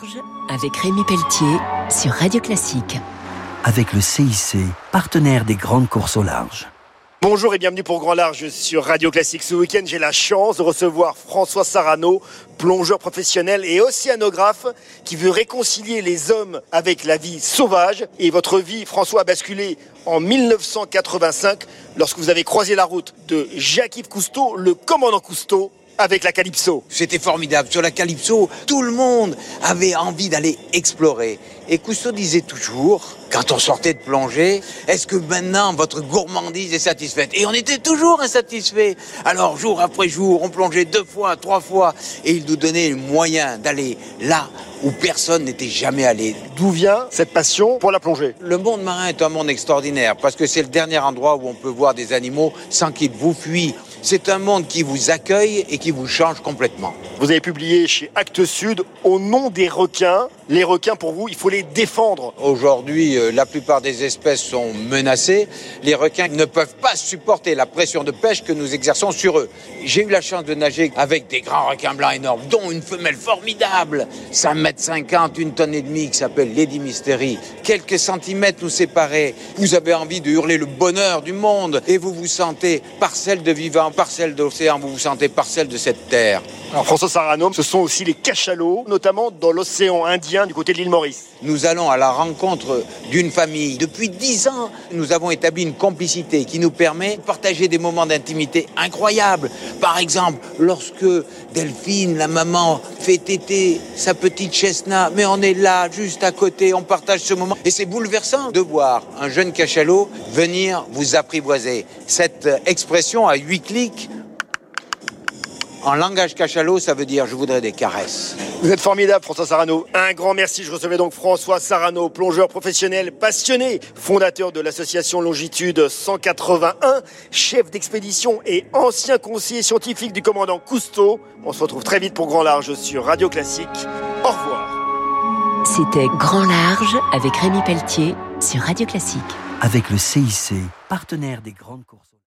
large avec Rémi Pelletier sur Radio Classique. Avec le CIC, partenaire des grandes courses au large. Bonjour et bienvenue pour Grand Large sur Radio Classique. Ce week-end, j'ai la chance de recevoir François Sarano, plongeur professionnel et océanographe, qui veut réconcilier les hommes avec la vie sauvage. Et votre vie, François, a basculé en 1985 lorsque vous avez croisé la route de Jacques-Yves Cousteau, le commandant Cousteau, avec la Calypso. C'était formidable. Sur la Calypso, tout le monde avait envie d'aller explorer. Et Cousteau disait toujours, quand on sortait de plonger, est-ce que maintenant votre gourmandise est satisfaite? Et on était toujours insatisfait. Alors jour après jour, on plongeait deux fois, trois fois, et il nous donnait le moyen d'aller là où personne n'était jamais allé. D'où vient cette passion pour la plongée? Le monde marin est un monde extraordinaire parce que c'est le dernier endroit où on peut voir des animaux sans qu'ils vous fuient. C'est un monde qui vous accueille et qui vous change complètement. Vous avez publié chez Actes Sud Au nom des requins. Les requins, pour vous, il faut les défendre. Aujourd'hui, euh, la plupart des espèces sont menacées. Les requins ne peuvent pas supporter la pression de pêche que nous exerçons sur eux. J'ai eu la chance de nager avec des grands requins blancs énormes, dont une femelle formidable, 5 mètres 50, une tonne et demie, qui s'appelle Lady Mystery. Quelques centimètres nous séparaient. Vous avez envie de hurler le bonheur du monde et vous vous sentez parcelle de vivant, parcelle d'océan, vous vous sentez parcelle de cette terre. Alors François Sarano, ce sont aussi les cachalots, notamment dans l'océan Indien du côté de l'île Maurice. Nous allons à la rencontre d'une famille. Depuis dix ans, nous avons établi une complicité qui nous permet de partager des moments d'intimité incroyables. Par exemple, lorsque Delphine, la maman, fait téter sa petite chestnut, mais on est là, juste à côté, on partage ce moment. Et c'est bouleversant de voir un jeune cachalot venir vous apprivoiser. Cette expression à huit clics, en langage cachalot, ça veut dire je voudrais des caresses. Vous êtes formidable, François Sarano. Un grand merci. Je recevais donc François Sarano, plongeur professionnel passionné, fondateur de l'association Longitude 181, chef d'expédition et ancien conseiller scientifique du commandant Cousteau. On se retrouve très vite pour Grand Large sur Radio Classique. Au revoir. C'était Grand Large avec Rémi Pelletier sur Radio Classique. Avec le CIC, partenaire des grandes courses.